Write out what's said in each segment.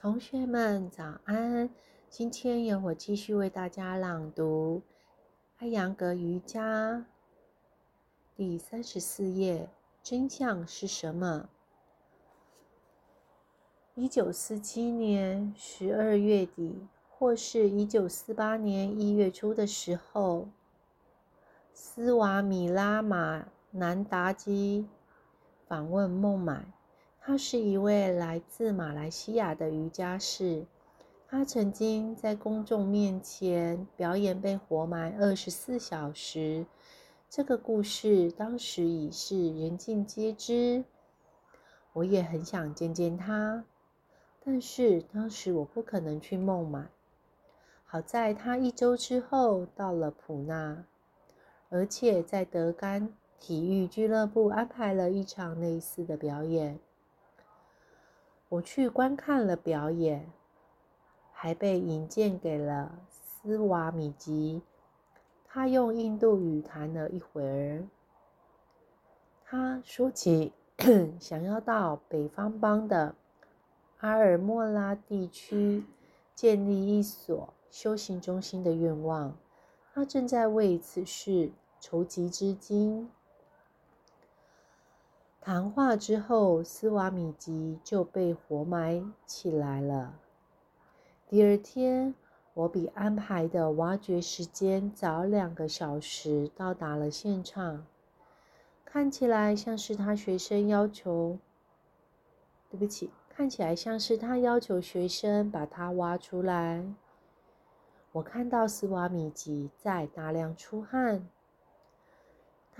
同学们早安！今天由我继续为大家朗读《艾扬格瑜伽》第三十四页。真相是什么？一九四七年十二月底，或是一九四八年一月初的时候，斯瓦米拉玛南达基访问孟买。他是一位来自马来西亚的瑜伽士，他曾经在公众面前表演被活埋二十四小时。这个故事当时已是人尽皆知。我也很想见见他，但是当时我不可能去孟买。好在他一周之后到了普纳，而且在德干体育俱乐部安排了一场类似的表演。我去观看了表演，还被引荐给了斯瓦米吉。他用印度语谈了一会儿。他说起 想要到北方邦的阿尔莫拉地区建立一所修行中心的愿望。他正在为此事筹集资金。谈话之后，斯瓦米吉就被活埋起来了。第二天，我比安排的挖掘时间早两个小时到达了现场。看起来像是他学生要求，对不起，看起来像是他要求学生把它挖出来。我看到斯瓦米吉在大量出汗。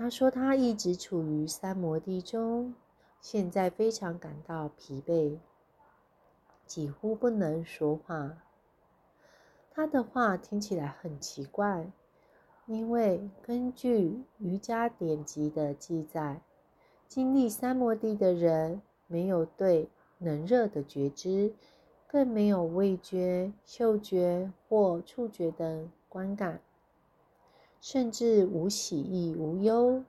他说：“他一直处于三摩地中，现在非常感到疲惫，几乎不能说话。他的话听起来很奇怪，因为根据瑜伽典籍的记载，经历三摩地的人没有对冷热的觉知，更没有味觉、嗅觉或触觉等观感。”甚至无喜亦无忧。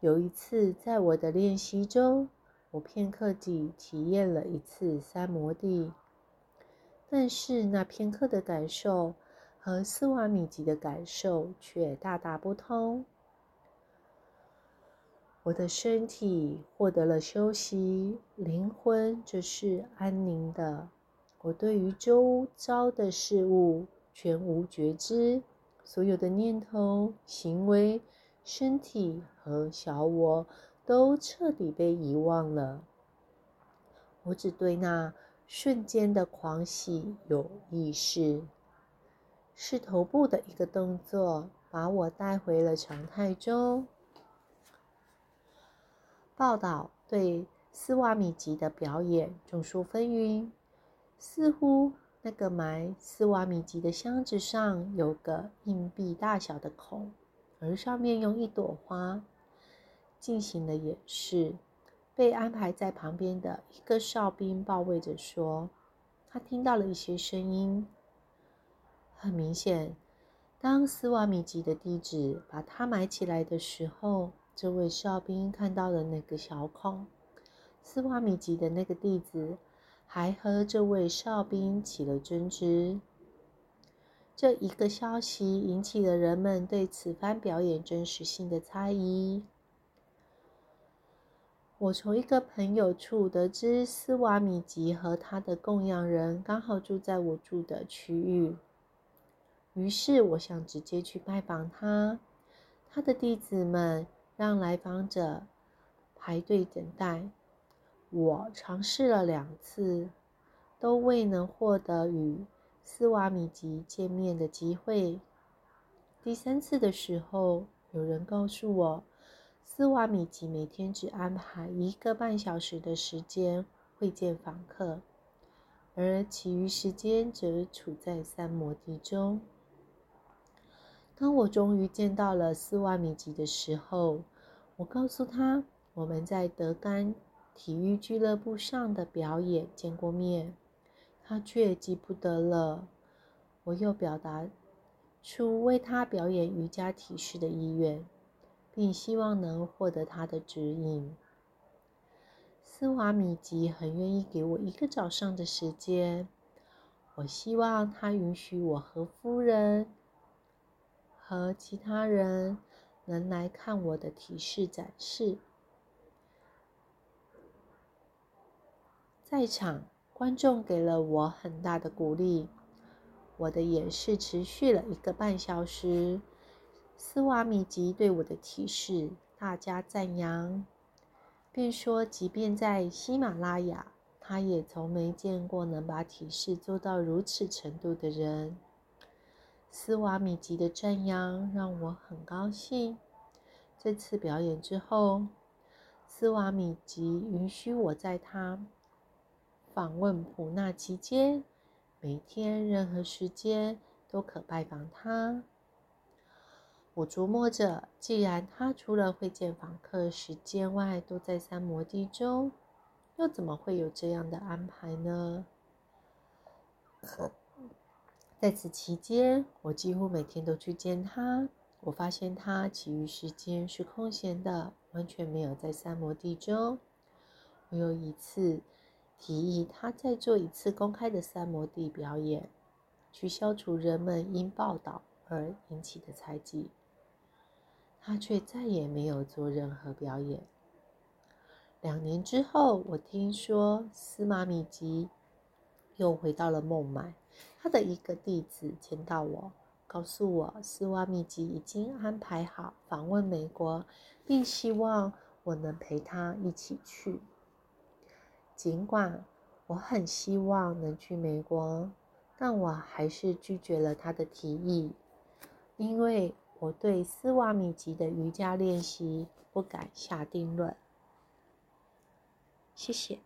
有一次，在我的练习中，我片刻地体验了一次三摩地，但是那片刻的感受和斯瓦米吉的感受却大大不同。我的身体获得了休息，灵魂则是安宁的。我对于周遭的事物全无觉知。所有的念头、行为、身体和小我都彻底被遗忘了。我只对那瞬间的狂喜有意识。是头部的一个动作把我带回了常态中。报道对斯瓦米吉的表演众说纷纭，似乎。那个埋斯瓦米吉的箱子上有个硬币大小的孔，而上面用一朵花进行了演示。被安排在旁边的一个哨兵报位着说：“他听到了一些声音。很明显，当斯瓦米吉的弟子把他埋起来的时候，这位哨兵看到了那个小孔。斯瓦米吉的那个弟子。”还和这位哨兵起了争执。这一个消息引起了人们对此番表演真实性的猜疑。我从一个朋友处得知，斯瓦米吉和他的供养人刚好住在我住的区域，于是我想直接去拜访他。他的弟子们让来访者排队等待。我尝试了两次，都未能获得与斯瓦米吉见面的机会。第三次的时候，有人告诉我，斯瓦米吉每天只安排一个半小时的时间会见访客，而其余时间则处在三摩地中。当我终于见到了斯瓦米吉的时候，我告诉他，我们在德干。体育俱乐部上的表演见过面，他却记不得了。我又表达出为他表演瑜伽体式的意愿，并希望能获得他的指引。斯瓦米吉很愿意给我一个早上的时间。我希望他允许我和夫人和其他人能来看我的提示展示。在场观众给了我很大的鼓励。我的演示持续了一个半小时。斯瓦米吉对我的提示大加赞扬，并说，即便在喜马拉雅。他也从没见过能把体式做到如此程度的人。斯瓦米吉的赞扬让我很高兴。这次表演之后，斯瓦米吉允许我在他访问普纳期间，每天任何时间都可拜访他。我琢磨着，既然他除了会见访客时间外都在三摩地中。又怎么会有这样的安排呢？在此期间，我几乎每天都去见他。我发现他其余时间是空闲的，完全没有在三摩地中。我有一次提议他再做一次公开的三摩地表演，去消除人们因报道而引起的猜忌。他却再也没有做任何表演。两年之后，我听说司马米吉又回到了孟买。他的一个弟子见到我，告诉我斯瓦米吉已经安排好访问美国，并希望我能陪他一起去。尽管我很希望能去美国，但我还是拒绝了他的提议，因为我对斯瓦米吉的瑜伽练习不敢下定论。谢谢。